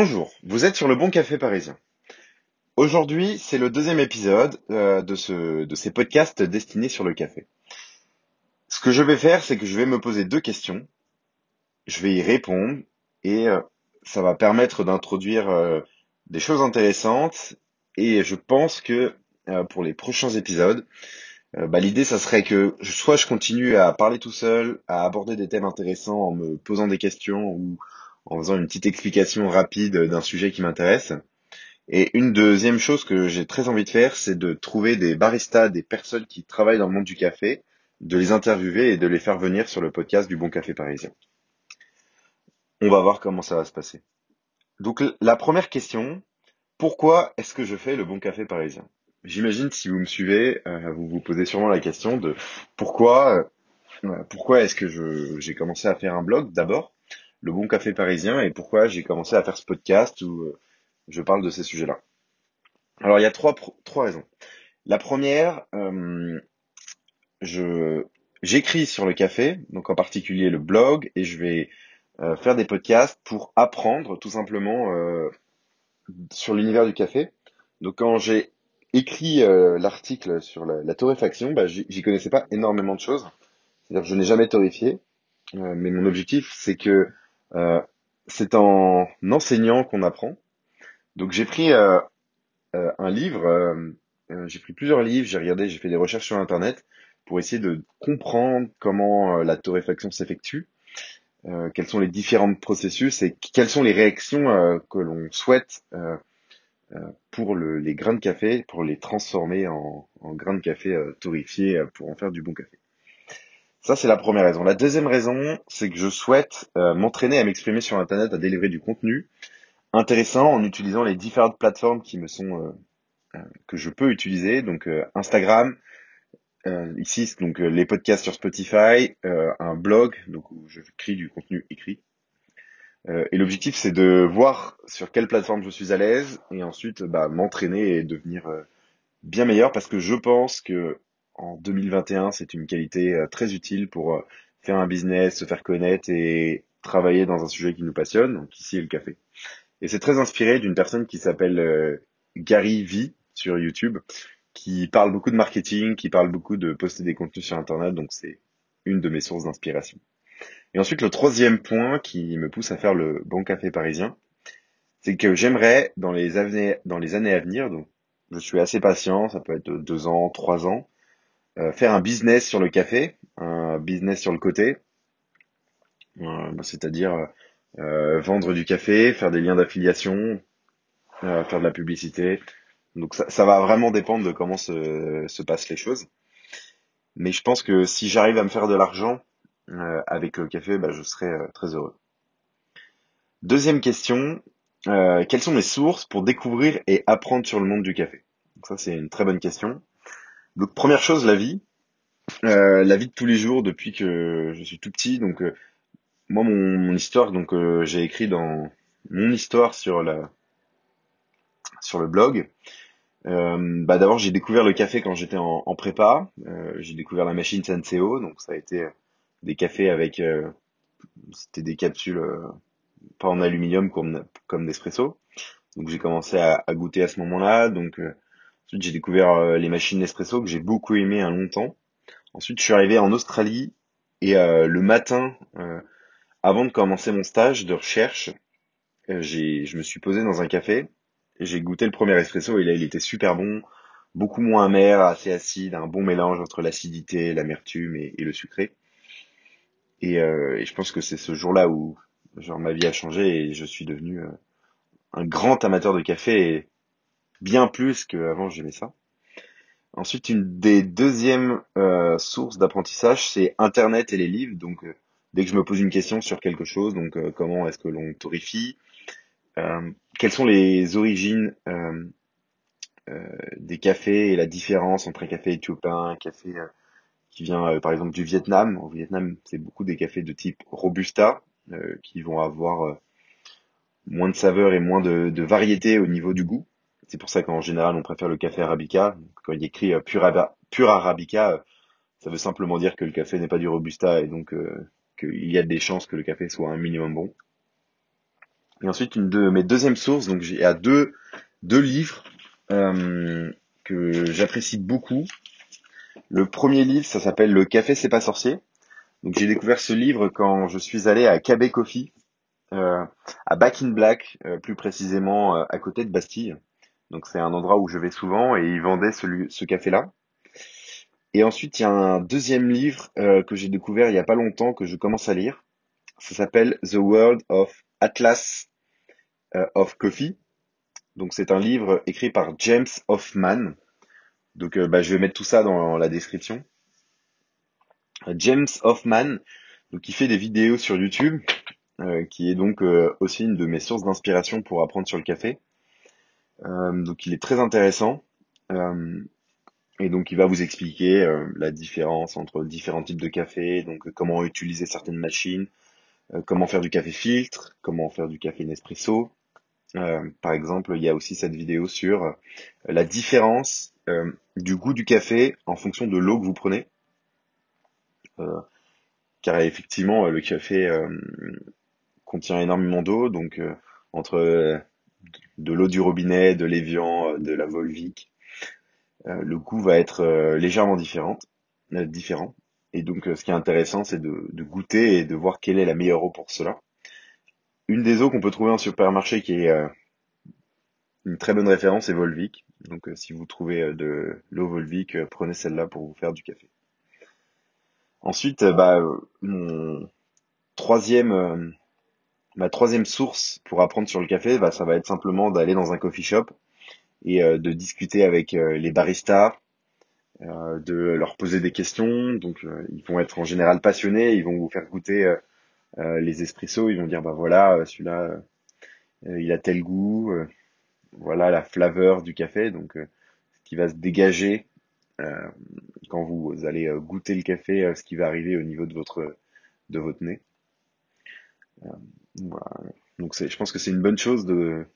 Bonjour, vous êtes sur le Bon Café Parisien. Aujourd'hui, c'est le deuxième épisode euh, de, ce, de ces podcasts destinés sur le café. Ce que je vais faire, c'est que je vais me poser deux questions, je vais y répondre et euh, ça va permettre d'introduire euh, des choses intéressantes et je pense que pour les prochains épisodes, bah, l'idée ça serait que soit je continue à parler tout seul, à aborder des thèmes intéressants en me posant des questions ou en faisant une petite explication rapide d'un sujet qui m'intéresse. Et une deuxième chose que j'ai très envie de faire, c'est de trouver des baristas, des personnes qui travaillent dans le monde du café, de les interviewer et de les faire venir sur le podcast du Bon Café Parisien. On va voir comment ça va se passer. Donc la première question, pourquoi est-ce que je fais le Bon Café Parisien? J'imagine si vous me suivez, euh, vous vous posez sûrement la question de pourquoi, euh, pourquoi est-ce que j'ai commencé à faire un blog d'abord? Le bon café parisien et pourquoi j'ai commencé à faire ce podcast où euh, je parle de ces sujets-là. Alors il y a trois, trois raisons. La première, euh, je j'écris sur le café, donc en particulier le blog, et je vais euh, faire des podcasts pour apprendre tout simplement sur l'univers du café. Donc quand j'ai écrit l'article sur la, torréfaction, bah, j'y connaissais pas énormément de choses. C'est-à-dire que je n'ai jamais torréfié, mais mon objectif c'est que euh, c'est en enseignant qu'on apprend. Donc j'ai pris euh, euh, un livre, j'ai pris plusieurs livres, j'ai regardé, j'ai fait des recherches sur Internet pour essayer de comprendre comment la torréfaction s'effectue, quels sont les différents processus et quelles sont les réactions que l'on souhaite pour les grains de café, pour les transformer en, en grains de café torréfiés pour en faire du bon café. Ça, c'est la première raison. La deuxième raison, c'est que je souhaite euh, m'entraîner à m'exprimer sur Internet, à délivrer du contenu intéressant en utilisant les différentes plateformes qui me sont euh, euh, que je peux utiliser. Donc Instagram, ici donc les podcasts sur Spotify, un blog donc où je crée du contenu écrit. et l'objectif, c'est de voir sur quelle plateforme je suis à l'aise et ensuite bah, m'entraîner et devenir bien meilleur parce que je pense que en 2021, c'est une qualité euh, très utile pour euh, faire un business, se faire connaître et travailler dans un sujet qui nous passionne, donc ici le café. Et c'est très inspiré d'une personne qui s'appelle euh, Gary V sur YouTube, qui parle beaucoup de marketing, qui parle beaucoup de poster des contenus sur Internet, donc c'est une de mes sources d'inspiration. Et ensuite, le troisième point qui me pousse à faire le bon café parisien, c'est que j'aimerais, dans les années, dans les années à venir, donc je suis assez patient, ça peut être deux ans, trois ans, faire un business sur le café, un business sur le côté, euh, bah, c'est-à-dire euh, vendre du café, faire des liens d'affiliation, faire de la publicité. Donc ça, ça, va vraiment dépendre de comment se, se passent les choses. Mais je pense que si j'arrive à me faire de l'argent avec le café, bah, je serai très heureux. Deuxième question, quelles sont mes sources pour découvrir et apprendre sur le monde du café? Donc ça c'est une très bonne question. Donc première chose, la vie. Euh, la vie de tous les jours depuis que je suis tout petit. Donc euh, moi, mon, histoire, donc euh, j'ai écrit dans mon histoire sur la sur le blog. bah d'abord j'ai découvert le café quand j'étais en, prépa. j'ai découvert la machine Senseo, donc ça a été des cafés avec c'était des capsules pas en aluminium comme comme Nespresso. Donc j'ai commencé à, à, goûter à ce moment-là. Donc Ensuite, j'ai découvert euh, les machines Nespresso que j'ai beaucoup aimé un longtemps. Ensuite, je suis arrivé en Australie et euh, le matin, euh, avant de commencer mon stage de recherche, j'ai, je me suis posé dans un café. J'ai goûté le premier espresso et là, il était super bon, beaucoup moins amer, assez acide, un bon mélange entre l'acidité, l'amertume et, le sucré. Et, et, je pense que c'est ce jour-là où genre ma vie a changé et je suis devenu un grand amateur de café et bien plus qu'avant j'aimais ça. Ensuite, une des deuxièmes euh, sources d'apprentissage, c'est Internet et les livres. Donc, euh, dès que je me pose une question sur quelque chose, donc euh, comment est-ce que l'on torréfie, quelles sont les origines des cafés et la différence entre un café éthiopien, un café qui vient par exemple du Vietnam. Au Vietnam, c'est beaucoup des cafés de type robusta qui vont avoir moins de saveur et moins de variété au niveau du goût. C'est pour ça qu'en général, on préfère le café arabica. Quand il écrit euh, pur, arabica, euh, ça veut simplement dire que le café n'est pas du robusta et donc euh, qu'il y a des chances que le café soit un minimum bon. Et ensuite, mes deuxièmes sources, donc j'ai à deux, deux livres que j'apprécie beaucoup. Le premier livre, ça s'appelle Le café c'est pas sorcier. Donc j'ai découvert ce livre quand je suis allé à KB Coffee, à Back in Black, plus précisément à côté de Bastille. Donc c'est un endroit où je vais souvent et ils vendaient ce, café-là. Et ensuite, il y a un deuxième livre euh, que j'ai découvert il y a pas longtemps que je commence à lire. Ça s'appelle The World of Atlas euh, of Coffee. Donc c'est un livre écrit par James Hoffman. Donc euh, bah, je vais mettre tout ça dans la description. James Hoffman, donc il fait des vidéos sur YouTube, qui est donc aussi une de mes sources d'inspiration pour apprendre sur le café. Euh, donc il est très intéressant. Euh, et donc il va vous expliquer euh, la différence entre différents types de café, donc comment utiliser certaines machines, comment faire du café filtre, comment faire du café Nespresso. par exemple, il y a aussi cette vidéo sur la différence du goût du café en fonction de l'eau que vous prenez. car effectivement, le café contient énormément d'eau, donc entre de l'eau du robinet, de l'évian, de la Volvic, euh, le goût va être euh, légèrement différent, euh, différent. Et donc, ce qui est intéressant, c'est de, de, goûter et de voir quelle est la meilleure eau pour cela. Une des eaux qu'on peut trouver en supermarché qui est une très bonne référence est Volvic. Donc, si vous trouvez de l'eau Volvic, prenez celle-là pour vous faire du café. Ensuite, bah, mon troisième, ma troisième source pour apprendre sur le café, bah, ça va être simplement d'aller dans un coffee shop et euh, de discuter avec euh, les baristas, euh, de leur poser des questions. Donc ils vont être en général passionnés, ils vont vous faire goûter les espressos, ils vont dire bah voilà celui-là il a tel goût, voilà la flaveur du café, donc ce qui va se dégager quand vous allez goûter le café, ce qui va arriver au niveau de votre de votre nez. Voilà. Donc je pense que c'est une bonne chose de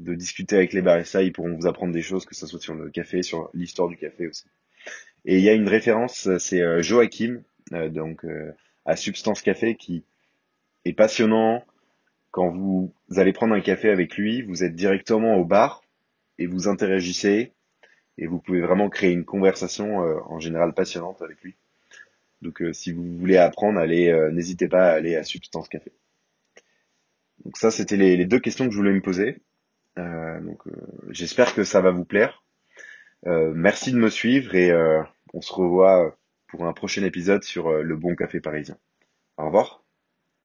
de discuter avec les baristas, ils pourront vous apprendre des choses, que ce soit sur le café, sur l'histoire du café aussi. Et il y a une référence, c'est euh, Joachim, euh, donc euh, à Substance Café, qui est passionnant. Quand vous allez prendre un café avec lui, vous êtes directement au bar et vous interagissez et vous pouvez vraiment créer une conversation en général passionnante avec lui. Donc si vous voulez apprendre, allez, n'hésitez pas à aller à Substance Café. Donc ça, c'était les, deux questions que je voulais me poser. Euh, donc euh, j'espère que ça va vous plaire. Euh, merci de me suivre et on se revoit pour un prochain épisode sur le bon café parisien. Au revoir.